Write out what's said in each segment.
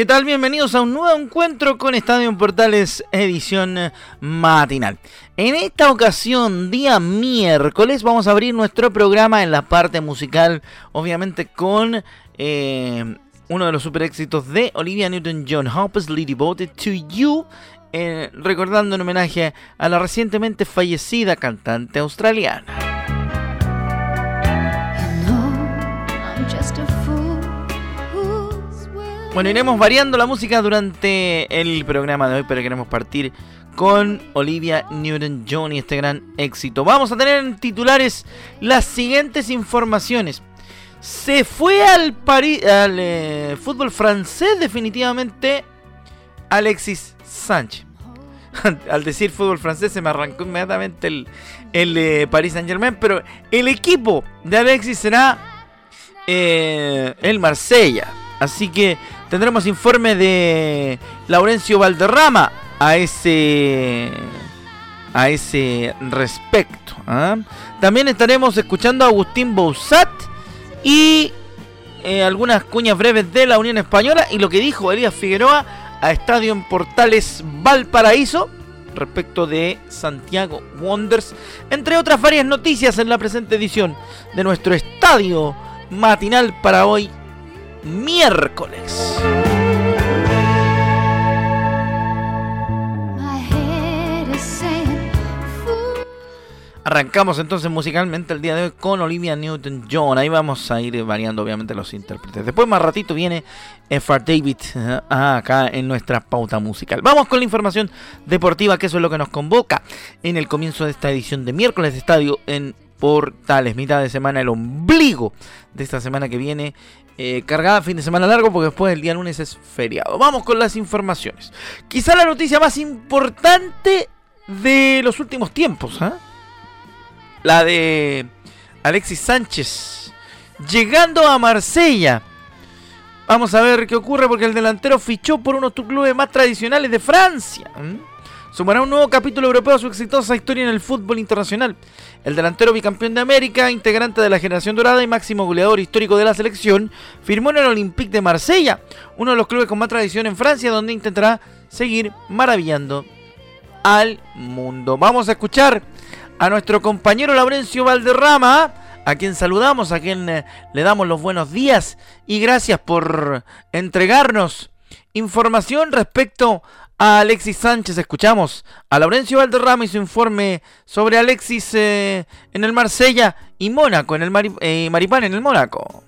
¿Qué tal? Bienvenidos a un nuevo encuentro con Estadio Portales edición matinal. En esta ocasión, día miércoles, vamos a abrir nuestro programa en la parte musical, obviamente con eh, uno de los super éxitos de Olivia Newton-John, Hopelessly Devoted to You, eh, recordando en homenaje a la recientemente fallecida cantante australiana. Bueno, iremos variando la música durante el programa de hoy, pero queremos partir con Olivia Newton-John y este gran éxito. Vamos a tener en titulares las siguientes informaciones. Se fue al, al eh, fútbol francés definitivamente Alexis Sánchez. al decir fútbol francés se me arrancó inmediatamente el, el eh, Paris Saint Germain, pero el equipo de Alexis será eh, el Marsella. Así que tendremos informe de Laurencio Valderrama a ese a ese respecto. ¿ah? También estaremos escuchando a Agustín Bouzat y eh, algunas cuñas breves de la Unión Española y lo que dijo Elías Figueroa a Estadio en Portales Valparaíso respecto de Santiago Wonders, entre otras varias noticias en la presente edición de nuestro estadio matinal para hoy miércoles. Arrancamos entonces musicalmente el día de hoy con Olivia Newton-John. Ahí vamos a ir variando obviamente los intérpretes. Después más ratito viene F.R. David eh, acá en nuestra pauta musical. Vamos con la información deportiva, que eso es lo que nos convoca en el comienzo de esta edición de miércoles de estadio en Portales. Mitad de semana, el ombligo de esta semana que viene eh, cargada fin de semana largo porque después el día lunes es feriado. Vamos con las informaciones. Quizá la noticia más importante de los últimos tiempos, ¿ah? la de Alexis Sánchez llegando a Marsella. Vamos a ver qué ocurre porque el delantero fichó por uno de los clubes más tradicionales de Francia. Sumará un nuevo capítulo europeo a su exitosa historia en el fútbol internacional. El delantero bicampeón de América, integrante de la generación dorada y máximo goleador histórico de la selección, firmó en el Olympique de Marsella, uno de los clubes con más tradición en Francia, donde intentará seguir maravillando al mundo. Vamos a escuchar a nuestro compañero Laurencio Valderrama, a quien saludamos, a quien eh, le damos los buenos días y gracias por entregarnos información respecto a Alexis Sánchez. Escuchamos a Laurencio Valderrama y su informe sobre Alexis eh, en el Marsella y Mónaco, en el eh, Maripán en el Mónaco.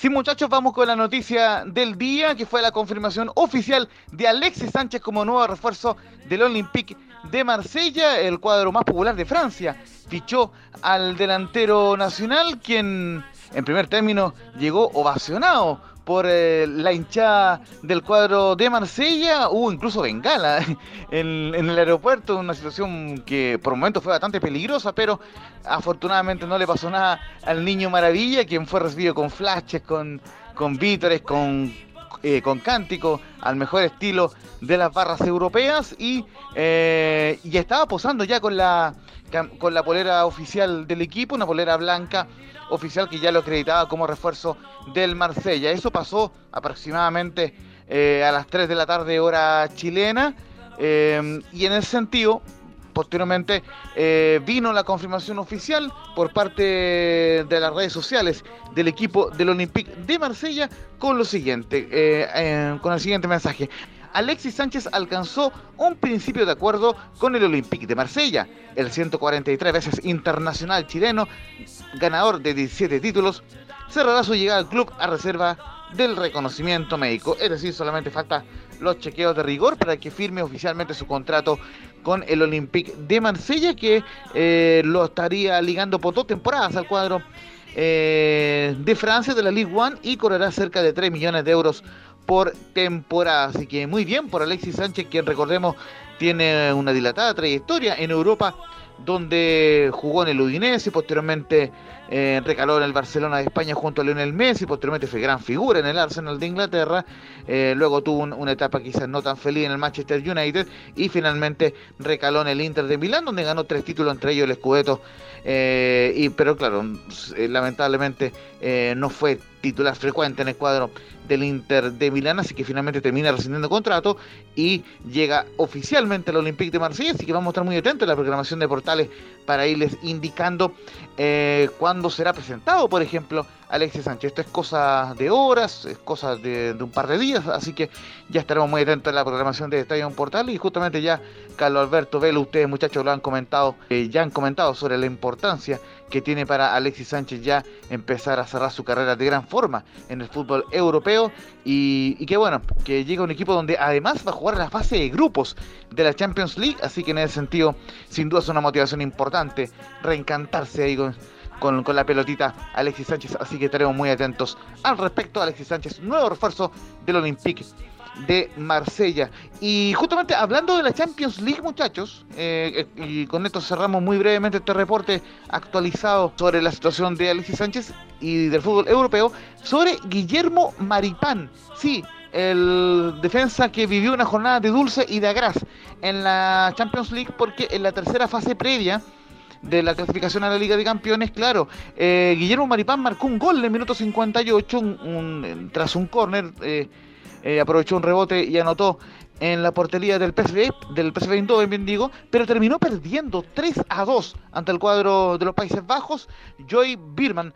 Sí, muchachos, vamos con la noticia del día, que fue la confirmación oficial de Alexis Sánchez como nuevo refuerzo del Olympique de Marsella, el cuadro más popular de Francia. Fichó al delantero nacional, quien en primer término llegó ovacionado por eh, la hinchada del cuadro de Marsella. Hubo incluso bengala en, en, el aeropuerto, una situación que por momentos fue bastante peligrosa, pero afortunadamente no le pasó nada al niño Maravilla, quien fue recibido con flashes, con, con vítores, con, eh, con cántico, al mejor estilo de las barras europeas y, eh, y estaba posando ya con la, con la polera oficial del equipo, una polera blanca oficial que ya lo acreditaba como refuerzo del Marsella. Eso pasó aproximadamente eh, a las 3 de la tarde hora chilena eh, y en ese sentido posteriormente eh, vino la confirmación oficial por parte de las redes sociales del equipo del Olympique de Marsella con lo siguiente, con el siguiente mensaje. Alexis Sánchez alcanzó un principio de acuerdo con el Olympique de Marsella, el 143 veces internacional chileno, ganador de 17 títulos, cerrará su llegada al club a reserva del reconocimiento médico. Es decir, solamente falta los chequeos de rigor para que firme oficialmente su contrato con el Olympique de Marsella, que eh, lo estaría ligando por dos temporadas al cuadro eh, de Francia, de la Ligue 1, y cobrará cerca de 3 millones de euros por temporada. Así que muy bien por Alexis Sánchez, quien recordemos tiene una dilatada trayectoria en Europa, donde jugó en el Udinese, posteriormente eh, recaló en el Barcelona de España junto a Lionel Messi, posteriormente fue gran figura en el Arsenal de Inglaterra, eh, luego tuvo una etapa quizás no tan feliz en el Manchester United y finalmente recaló en el Inter de Milán, donde ganó tres títulos, entre ellos el Scudetto, eh, y, pero claro, lamentablemente no fue titular frecuente en el cuadro del Inter de Milán, así que finalmente termina rescindiendo contrato y llega oficialmente al Olympique de Marsella, así que vamos a estar muy atentos a la programación de portales para irles indicando eh, cuándo será presentado, por ejemplo, Alexis Sánchez. Esto es cosa de horas, es cosa de, un par de días, así que ya estaremos muy atentos a la programación de Estadio Portal y justamente ya Carlos Alberto Velo, ustedes muchachos lo han comentado, eh, ya han comentado sobre la importancia que tiene para Alexis Sánchez ya empezar a cerrar su carrera de gran forma en el fútbol europeo y, que bueno, que llega un equipo donde además va a jugar la fase de grupos de la Champions League, así que en ese sentido sin duda es una motivación importante reencantarse ahí con, con, la pelotita Alexis Sánchez, así que estaremos muy atentos al respecto. Alexis Sánchez, nuevo refuerzo del Olympique de Marsella. Y justamente hablando de la Champions League, muchachos, eh, eh, y con esto cerramos muy brevemente este reporte actualizado sobre la situación de Alexis Sánchez y del fútbol europeo, sobre Guillermo Maripán. Sí, el defensa que vivió una jornada de dulce y de agraz en la Champions League porque en la tercera fase previa de la clasificación a la Liga de Campeones, claro, eh, Guillermo Maripán marcó un gol en el minuto 58 tras un córner. Eh, eh, aprovechó un rebote y anotó en la portería del PSV, del PSV Eindhoven, bien digo, pero terminó perdiendo 3 a 2 ante el cuadro de los Países Bajos. Joy Birman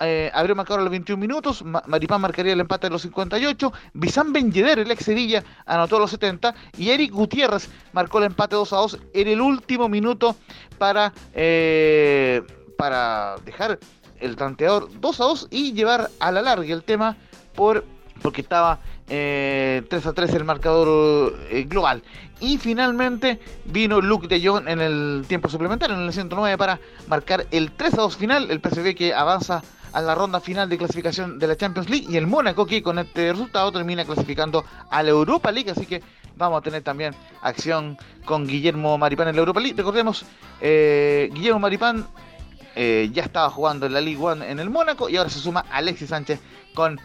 eh, abrió marcador a los 21 minutos, Maripán marcaría el empate a los 58, Bisán Ben el ex Sevilla, anotó a los 70 y Eric Gutiérrez marcó el empate 2 a 2 en el último minuto para, eh, para dejar el tanteador 2 a 2 y llevar a la larga el tema por porque estaba 3 eh, a 3 el marcador eh, global. Y finalmente vino Luke de Jong en el tiempo suplementario, en el 109, para marcar el 3 a 2 final. El PSV que avanza a la ronda final de clasificación de la Champions League. Y el Mónaco que con este resultado termina clasificando a la Europa League. Así que vamos a tener también acción con Guillermo Maripán en la Europa League. Recordemos, eh, Guillermo Maripán ya estaba jugando en la League One en el Mónaco y ahora se suma Alexis Sánchez con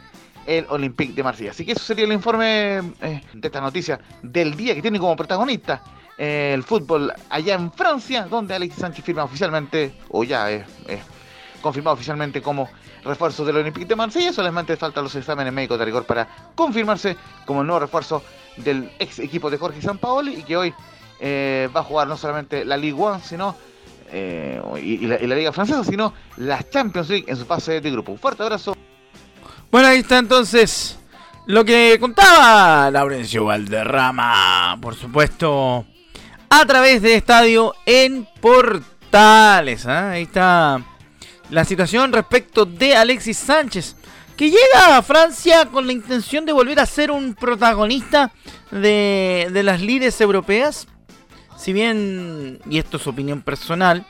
el Olympique de Marsella. Así que eso sería el informe eh, de esta noticia del día que tiene como protagonista eh, el fútbol allá en Francia, donde Alexis Sánchez firma oficialmente, o ya es confirmado oficialmente como refuerzo del Olympique de Marsella. Solamente faltan los exámenes médicos de rigor para confirmarse como el nuevo refuerzo del ex equipo de Jorge Sampaoli y que hoy eh, va a jugar no solamente la Ligue 1, sino y, la, y la Liga Francesa, sino la Champions League en su fase de grupo. Un fuerte abrazo. Bueno, ahí está entonces lo que contaba Laurencio Valderrama, por supuesto, a través de Estadio en Portales. ¿ah? Ahí está la situación respecto de Alexis Sánchez, que llega a Francia con la intención de volver a ser un protagonista de, las líderes europeas. Si bien, y esto es opinión personal,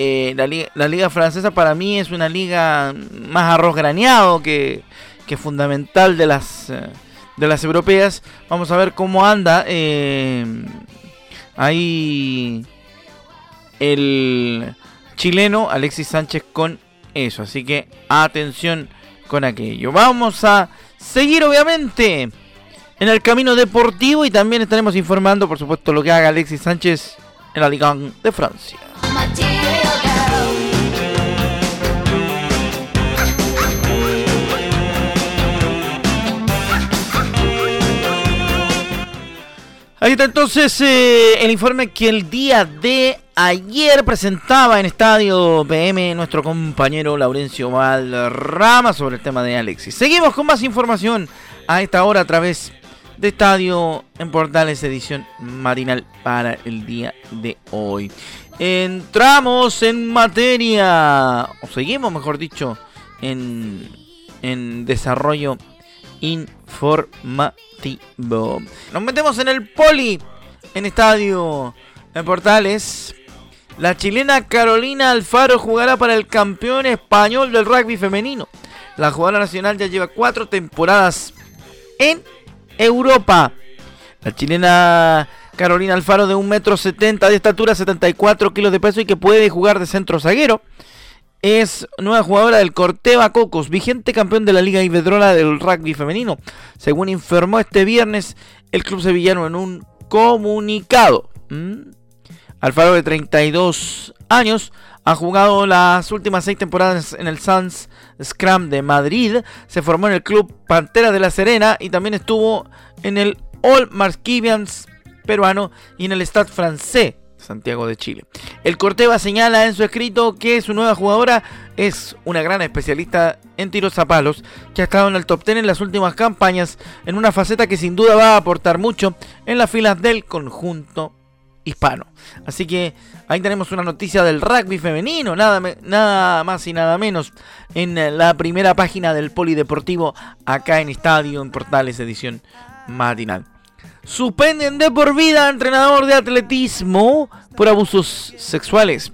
eh, la, liga, francesa para mí es una liga más arroz graneado que, fundamental de las, eh, de las europeas. Vamos a ver cómo anda eh, ahí el chileno Alexis Sánchez con eso. Así que atención con aquello. Vamos a seguir obviamente en el camino deportivo y también estaremos informando por supuesto lo que haga Alexis Sánchez en la Liga de Francia. Ahí está entonces eh, el informe que el día de ayer presentaba en Estadio PM nuestro compañero Laurencio Valrama sobre el tema de Alexis. Seguimos con más información a esta hora a través de Estadio en Portales edición marinal para el día de hoy. Entramos en materia, o seguimos mejor dicho, en, en desarrollo informativo. Nos metemos en el poli, en estadio, en portales. La chilena Carolina Alfaro jugará para el campeón español del rugby femenino. La jugadora nacional ya lleva cuatro temporadas en Europa. La chilena Carolina Alfaro de 1,70 m de estatura, 74 kilos de peso y que puede jugar de centro zaguero. Es nueva jugadora del Corteva Cocos, vigente campeón de la Liga Iberdrola del rugby femenino. Según informó este viernes el club sevillano en un comunicado. Alfaro de 32 años ha jugado las últimas seis temporadas en el Suns Scrum de Madrid. Se formó en el club Pantera de la Serena y también estuvo en el All Marquivians peruano y en el Stade francés Santiago de Chile. El Corteva señala en su escrito que su nueva jugadora es una gran especialista en tiros a palos, que ha estado en el top 10 en las últimas campañas, en una faceta que sin duda va a aportar mucho en las filas del conjunto hispano. Así que ahí tenemos una noticia del rugby femenino, nada, nada más y nada menos, en la primera página del Polideportivo, acá en Estadio, en Portales, edición matinal. Suspenden de por vida entrenador de atletismo por abusos sexuales.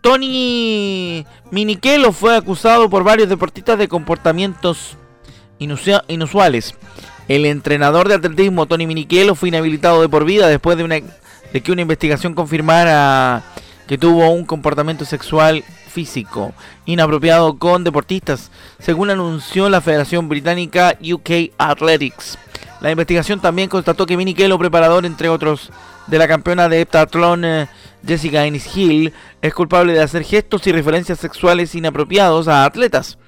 Tony Miniquelo fue acusado por varios deportistas de comportamientos inusuales. El entrenador de atletismo Tony Miniquelo fue inhabilitado de por vida después de que una investigación confirmara que tuvo un comportamiento sexual físico inapropiado con deportistas, según anunció la Federación Británica UK Athletics. La investigación también constató que Minnie Kello, preparador entre otros de la campeona de heptatlón eh, Jessica Ennis Hill, es culpable de hacer gestos y referencias sexuales inapropiados a atletas,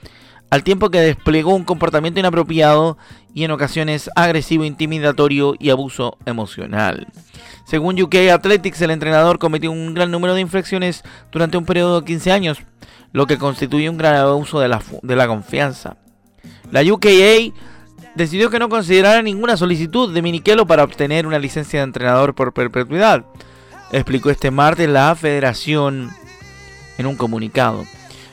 al tiempo que desplegó un comportamiento inapropiado y en ocasiones agresivo, intimidatorio y abuso emocional. Según UK Athletics, el entrenador cometió un gran número de infracciones durante un periodo de 15 años, lo que constituye un gran abuso de la, de la confianza. La UKA decidió que no considerara ninguna solicitud de Miniquelo para obtener una licencia de entrenador por perpetuidad, explicó este martes la federación en un comunicado.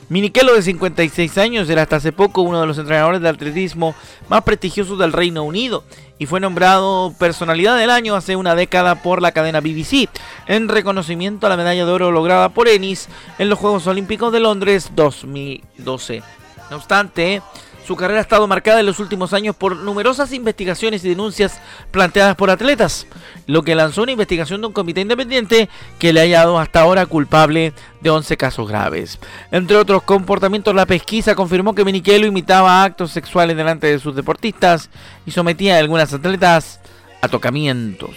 Miniquelo de 56 años era hasta hace poco uno de los entrenadores de atletismo más prestigiosos del Reino Unido y fue nombrado personalidad del año hace una década por la cadena BBC en reconocimiento a la medalla de oro lograda por Ennis en los Juegos Olímpicos de Londres 2012. No obstante, su carrera ha estado marcada en los últimos años por numerosas investigaciones y denuncias planteadas por atletas, lo que lanzó una investigación de un comité independiente que le ha hallado hasta ahora culpable de 11 casos graves. Entre otros comportamientos, la pesquisa confirmó que Miniquelo imitaba actos sexuales delante de sus deportistas y sometía a algunas atletas a tocamientos.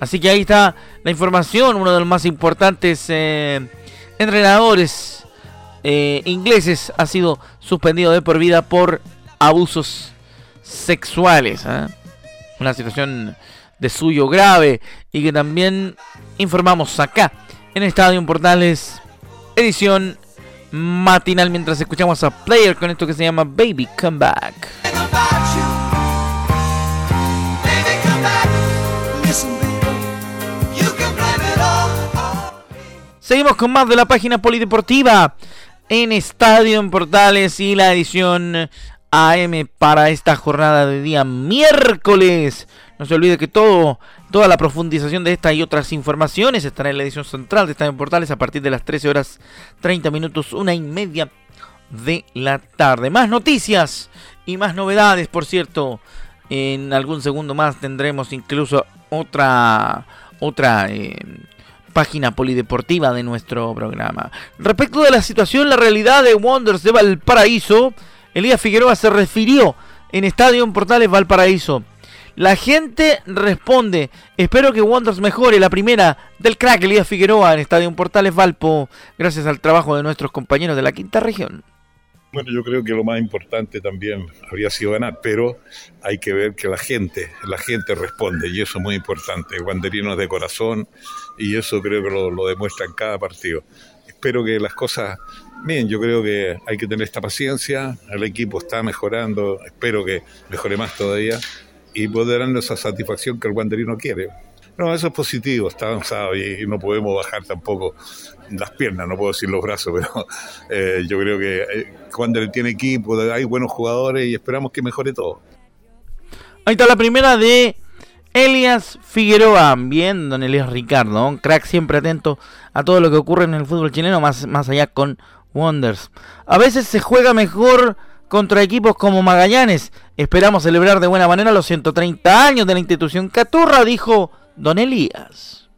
Así que ahí está la información, uno de los más importantes eh, entrenadores eh, ingleses ha sido suspendido de por vida por abusos sexuales. ¿ah? Una situación de suyo grave y que también informamos acá en Estadio Portales, edición matinal, mientras escuchamos a Player con esto que se llama Baby Come Back. Seguimos con más de la página polideportiva en Estadio en Portales y la edición AM para esta jornada de día miércoles. No se olvide que todo, toda la profundización de esta y otras informaciones estará en la edición central de Estadio en Portales a partir de las 13 horas 30 minutos, una y media de la tarde. Más noticias y más novedades, por cierto. En algún segundo más tendremos incluso otra otra eh, página polideportiva de nuestro programa. Respecto de la situación, la realidad de Wonders de Valparaíso, Elías Figueroa se refirió en Estadio en Portales Valparaíso. La gente responde, espero que Wonders mejore la primera del crack Elías Figueroa en Estadio Portales Valpo, gracias al trabajo de nuestros compañeros de la quinta región. Bueno, yo creo que lo más importante también habría sido ganar, pero hay que ver que la gente, la gente responde y eso es muy importante. Guanderinos de corazón y eso creo que lo, demuestra en cada partido. Espero que las cosas, bien, yo creo que hay que tener esta paciencia, el equipo está mejorando, espero que mejore más todavía y poder darnos esa satisfacción que el guanderino quiere. No, eso es positivo, está avanzado y, no podemos bajar tampoco las piernas, no puedo decir los brazos, pero eh, yo creo que eh, cuando tiene equipo, hay buenos jugadores y esperamos que mejore todo. Ahí está la primera de Elias Figueroa, bien, don Elias Ricardo, un crack siempre atento a todo lo que ocurre en el fútbol chileno, más, más allá con Wonders. A veces se juega mejor contra equipos como Magallanes. Esperamos celebrar de buena manera los 130 años de la institución Caturra, dijo don Elías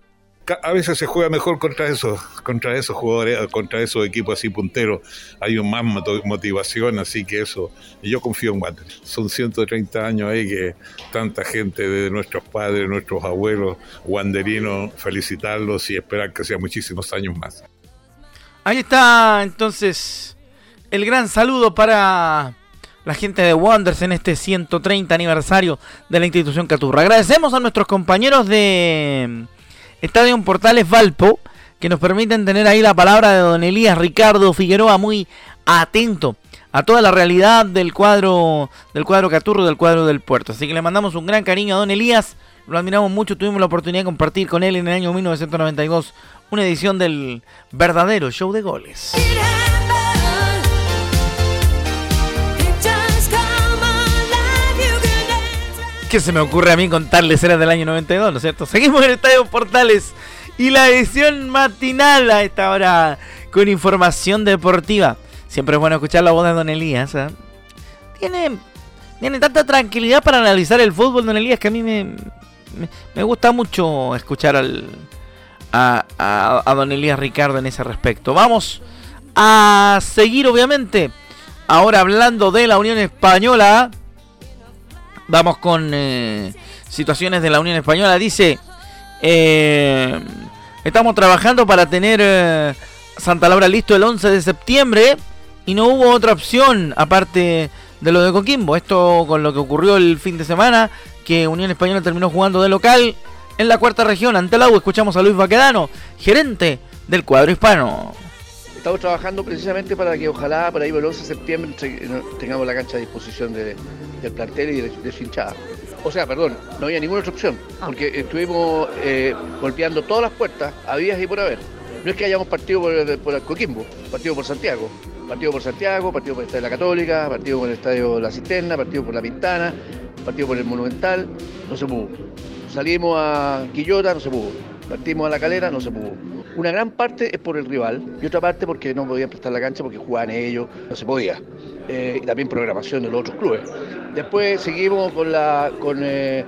a veces se juega mejor contra esos, contra esos jugadores, contra esos equipos así punteros. Hay un más motivación, así que eso, yo confío en Wander. Son 130 años ahí que tanta gente de nuestros padres, nuestros abuelos, wanderinos, felicitarlos y esperar que sea muchísimos años más. Ahí está entonces el gran saludo para la gente de Wonders en este 130 aniversario de la institución Caturra. Agradecemos a nuestros compañeros de Estadio Portales Valpo, que nos permiten tener ahí la palabra de don Elías Ricardo Figueroa, muy atento a toda la realidad del cuadro del cuadro Caturro, del cuadro del puerto. Así que le mandamos un gran cariño a don Elías, lo admiramos mucho, tuvimos la oportunidad de compartir con él en el año 1992 una edición del verdadero show de goles. ¿Qué se me ocurre a mí contarles? Era del año 92, ¿no es cierto? Seguimos en el Estadio Portales y la edición matinal a esta hora con información deportiva. Siempre es bueno escuchar la voz de Don Elías. ¿eh? Tiene, tiene tanta tranquilidad para analizar el fútbol, Don Elías, que a mí me, me, gusta mucho escuchar al, a, a Don Elías Ricardo en ese respecto. Vamos a seguir, obviamente, ahora hablando de la Unión Española. Vamos con eh, situaciones de la Unión Española. Dice, eh, estamos trabajando para tener eh, Santa Laura listo el 11 de septiembre y no hubo otra opción aparte de lo de Coquimbo. Esto con lo que ocurrió el fin de semana, que Unión Española terminó jugando de local en la cuarta región ante la U. Escuchamos a Luis Baquedano, gerente del cuadro hispano. Estamos trabajando precisamente para que ojalá por ahí el 11 de septiembre tengamos la cancha a disposición del plantel y de, su hinchada. O sea, perdón, no había ninguna otra opción, ah. porque estuvimos eh, golpeando todas las puertas, había y por haber. No es que hayamos partido por, el Coquimbo, partido por Santiago. Partido por Santiago, partido por el Estadio de la Católica, partido por el Estadio La Cisterna, partido por La Pintana, partido por el Monumental, no se pudo. Salimos a Quillota, no se pudo. Partimos a La Calera, no se pudo. Una gran parte es por el rival y otra parte porque no podían prestar la cancha porque jugaban ellos, no se podía. Eh, y también programación de los otros clubes. Después seguimos con la, con, eh,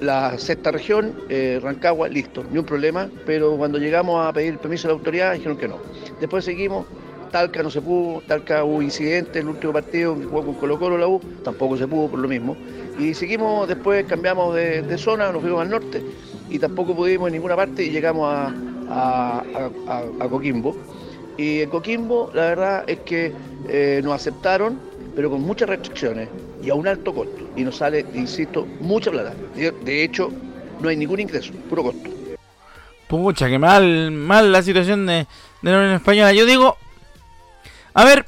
la, sexta región, eh, Rancagua, listo, ni un problema, pero cuando llegamos a pedir permiso a la autoridad dijeron que no. Después seguimos, Talca no se pudo, Talca hubo incidentes, el último partido que jugó con Colo Colo la U, tampoco se pudo por lo mismo. Y seguimos, después cambiamos de, de zona, nos fuimos al norte y tampoco pudimos en ninguna parte y llegamos a, a, Coquimbo. Y en Coquimbo la verdad es que eh, nos aceptaron, pero con muchas restricciones y a un alto costo. Y nos sale, insisto, mucha plata. De hecho, no hay ningún ingreso, puro costo. Pucha, que mal, mal la situación de, de la Unión Española. Yo digo, a ver,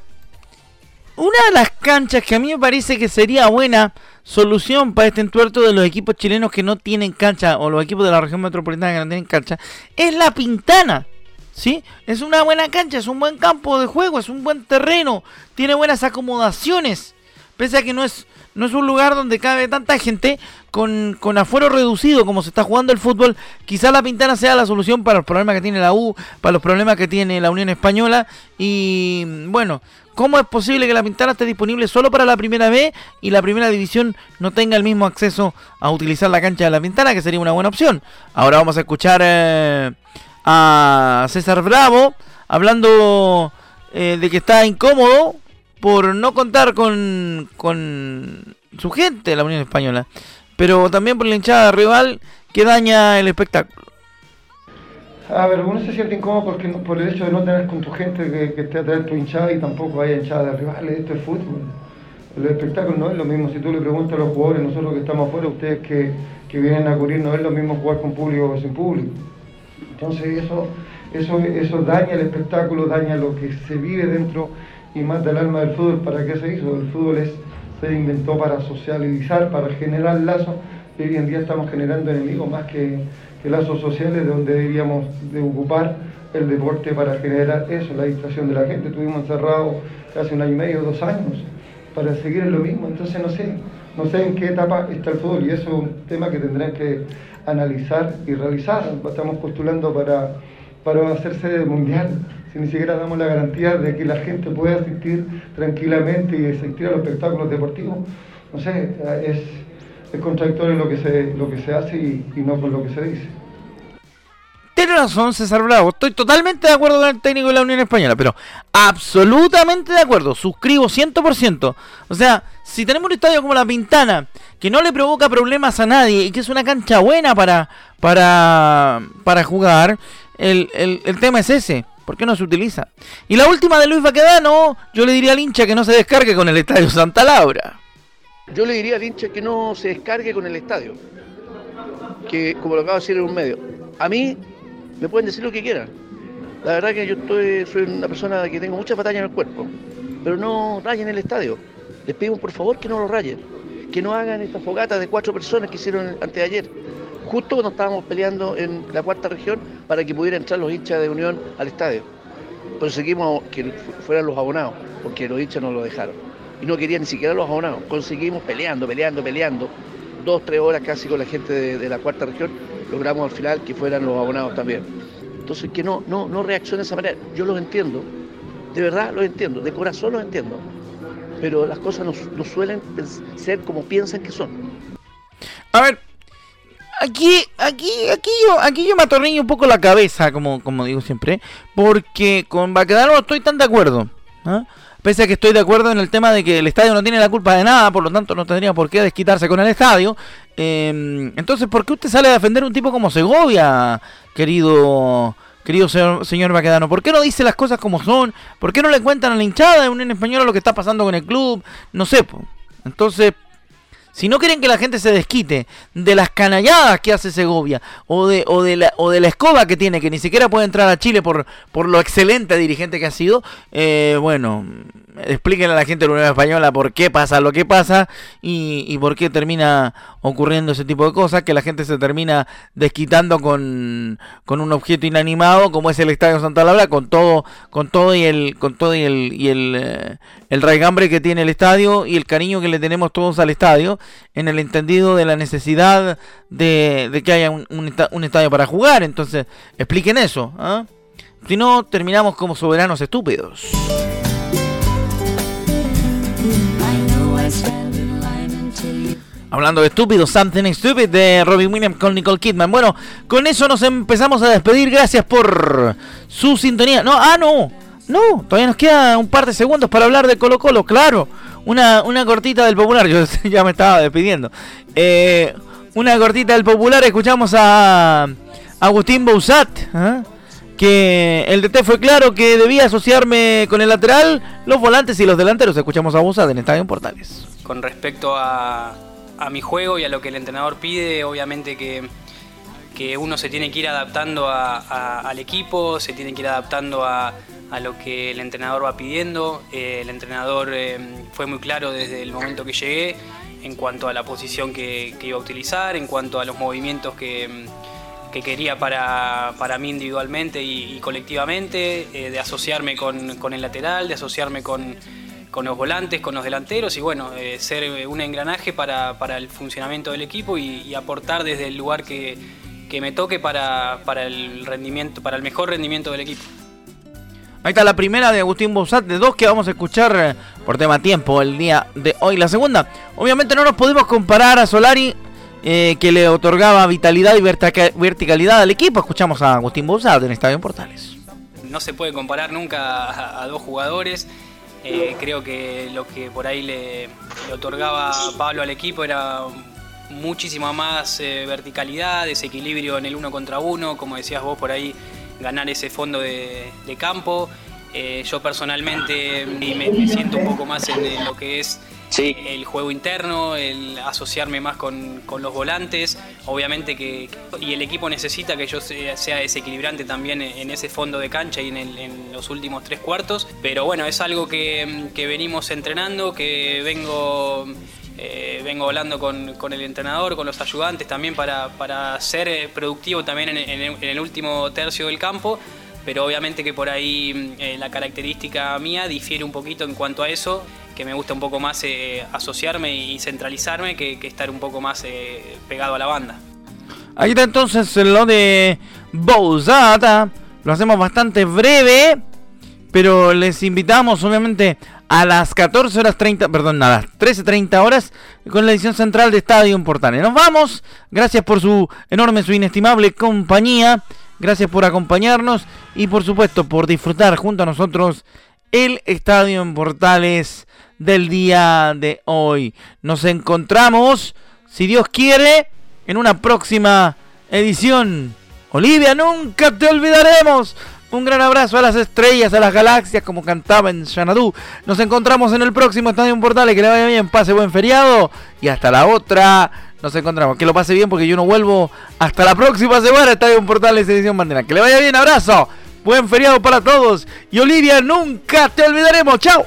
una de las canchas que a mí me parece que sería buena solución para este entuerto de los equipos chilenos que no tienen cancha o los equipos de la región metropolitana que no tienen cancha es la Pintana. ¿Sí? Es una buena cancha, es un buen campo de juego, es un buen terreno, tiene buenas acomodaciones. Pese a que no es, no es un lugar donde cabe tanta gente con, con afuero reducido como se está jugando el fútbol, quizá la Pintana sea la solución para los problemas que tiene la U, para los problemas que tiene la Unión Española. Y bueno, ¿Cómo es posible que la Pintana esté disponible solo para la primera B y la primera división no tenga el mismo acceso a utilizar la cancha de la Pintana, que sería una buena opción? Ahora vamos a escuchar eh, a César Bravo hablando eh, de que está incómodo por no contar con, con su gente, la Unión Española, pero también por la hinchada rival que daña el espectáculo. A ver, uno se siente incómodo porque, por el hecho de no tener con tu gente que, esté atrás de tu hinchada y tampoco haya hinchada de rivales. Esto es fútbol. El espectáculo no es lo mismo. Si tú le preguntas a los jugadores, nosotros que estamos afuera, ustedes que, que vienen a cubrir, no es lo mismo jugar con público o sin público. Entonces eso, eso, eso daña el espectáculo, daña lo que se vive dentro y mata el alma del fútbol. ¿Para qué se hizo? El fútbol es, se inventó para socializar, para generar lazos. Y hoy en día estamos generando enemigos más que lazos sociales donde deberíamos de ocupar el deporte para generar eso, la distracción de la gente. Estuvimos encerrados casi un año y medio, dos años, para seguir en lo mismo. Entonces, no sé, no sé en qué etapa está el fútbol y eso es un tema que tendrán que analizar y realizar. Estamos postulando para, para hacerse mundial, si ni siquiera damos la garantía de que la gente pueda asistir tranquilamente y asistir a los espectáculos deportivos. No sé, es, es contradictorio lo que se, lo que se hace y, no con lo que se dice. Tiene razón César Bravo, estoy totalmente de acuerdo con el técnico de la Unión Española, pero absolutamente de acuerdo, suscribo 100%. O sea, si tenemos un estadio como la Pintana, que no le provoca problemas a nadie y que es una cancha buena para, para, para jugar, el, el tema es ese. ¿Por qué no se utiliza? Y la última de Luis Baquedano, yo le diría al hincha que no se descargue con el estadio Santa Laura. Yo le diría al hincha que no se descargue con el estadio. Que, como lo acabo de decir en un medio, a mí me pueden decir lo que quieran. La verdad que yo estoy, soy una persona que tengo mucha batalla en el cuerpo, pero no rayen el estadio. Les pedimos por favor que no lo rayen, que no hagan esta fogata de cuatro personas que hicieron antes de ayer, justo cuando estábamos peleando en la cuarta región para que pudieran entrar los hinchas de Unión al estadio. Conseguimos que fueran los abonados, porque los hinchas no lo dejaron. Y no querían ni siquiera los abonados. Conseguimos peleando, peleando, peleando, dos, tres horas casi con la gente de, la cuarta región logramos al final que fueran los abonados también. Entonces, que no, no, no reaccione de esa manera. Yo los entiendo, de verdad los entiendo, de corazón los entiendo. Pero las cosas no, no suelen ser como piensan que son. A ver, aquí, aquí, aquí yo, aquí yo me atornillo un poco la cabeza, como, como digo siempre, porque con Baquedano no estoy tan de acuerdo. ¿ah? Pese a que estoy de acuerdo en el tema de que el estadio no tiene la culpa de nada, por lo tanto no tendría por qué desquitarse con el estadio. Eh, entonces, ¿por qué usted sale a defender un tipo como Segovia, querido querido señor, señor Baquedano? ¿Por qué no dice las cosas como son? ¿Por qué no le cuentan a la hinchada de Unión Española lo que está pasando con el club? No sé, entonces... Si no quieren que la gente se desquite de las canalladas que hace Segovia o de, o de, la, o de la escoba que tiene, que ni siquiera puede entrar a Chile por, por lo excelente dirigente que ha sido, eh, bueno, explíquenle a la gente de la Unión Española por qué pasa lo que pasa y, y, por qué termina ocurriendo ese tipo de cosas, que la gente se termina desquitando con, con un objeto inanimado como es el Estadio Santa Laura, con todo, con todo y el, con todo y el, y el, eh, el raigambre que tiene el estadio y el cariño que le tenemos todos al estadio, en el entendido de la necesidad de, que haya un, estadio para jugar. Entonces, expliquen eso. ¿eh? Si no, terminamos como soberanos estúpidos. Hablando de estúpido, Something Stupid de Robin Williams con Nicole Kidman. Bueno, con eso nos empezamos a despedir. Gracias por su sintonía. No, ah, no. No, todavía nos queda un par de segundos para hablar de Colo Colo, claro. Una, una cortita del popular, yo ya me estaba despidiendo. Eh, una cortita del popular, escuchamos a Agustín Bouzat. ¿eh? Que el DT fue claro que debía asociarme con el lateral, los volantes y los delanteros. Escuchamos a Bouzat en Estadio Portales. Con respecto a, a mi juego y a lo que el entrenador pide, obviamente que, que uno se tiene que ir adaptando a, al equipo, se tiene que ir adaptando a, a lo que el entrenador va pidiendo. Eh, el entrenador eh, fue muy claro desde el momento que llegué en cuanto a la posición que, iba a utilizar, en cuanto a los movimientos que, que quería para, para, mí individualmente y, y colectivamente, eh, de asociarme con, con, el lateral, de asociarme con, con los volantes, con los delanteros y bueno, ser un engranaje para, para, el funcionamiento del equipo y, y aportar desde el lugar que, que me toque para, para, el rendimiento, para el mejor rendimiento del equipo. Ahí está la primera de Agustín Bouzat, de dos que vamos a escuchar eh, por tema tiempo el día de hoy. La segunda, obviamente no nos podemos comparar a Solari, eh, que le otorgaba vitalidad y verticalidad al equipo. Escuchamos a Agustín Bouzat en Estadio Portales. No se puede comparar nunca a, dos jugadores. Eh, creo que lo que por ahí le, otorgaba Pablo al equipo era muchísima más verticalidad, desequilibrio en el uno contra uno, como decías vos por ahí ganar ese fondo de, de campo. Eh, yo personalmente me, me, siento un poco más en, lo que es sí. el juego interno, el asociarme más con, con, los volantes. Obviamente que y el equipo necesita que yo sea, sea desequilibrante también en ese fondo de cancha y en, el, en, los últimos tres cuartos. Pero bueno, es algo que, que venimos entrenando, que vengo eh, vengo hablando con, con, el entrenador, con los ayudantes también para, para ser productivo también en, el último tercio del campo, pero obviamente que por ahí eh, la característica mía difiere un poquito en cuanto a eso que me gusta un poco más asociarme y centralizarme que, estar un poco más pegado a la banda. Ahí está entonces lo de Bouzata. Lo hacemos bastante breve. Pero les invitamos obviamente a las 14 horas 30, perdón, a las 13.30 horas con la edición central de Estadio Portales. Nos vamos. Gracias por su enorme, su inestimable compañía. Gracias por acompañarnos y por supuesto por disfrutar junto a nosotros el Estadio en Portales del día de hoy. Nos encontramos, si Dios quiere, en una próxima edición. Olivia, nunca te olvidaremos. Un gran abrazo a las estrellas, a las galaxias, como cantaba en Xanadu. Nos encontramos en el próximo Estadio Portales. Que le vaya bien, pase buen feriado. Y hasta la otra. Nos encontramos. Que lo pase bien porque yo no vuelvo hasta la próxima semana. Estadio Portales Edición Bandera. Que le vaya bien, abrazo. Buen feriado para todos. Y Olivia, nunca te olvidaremos. Chao.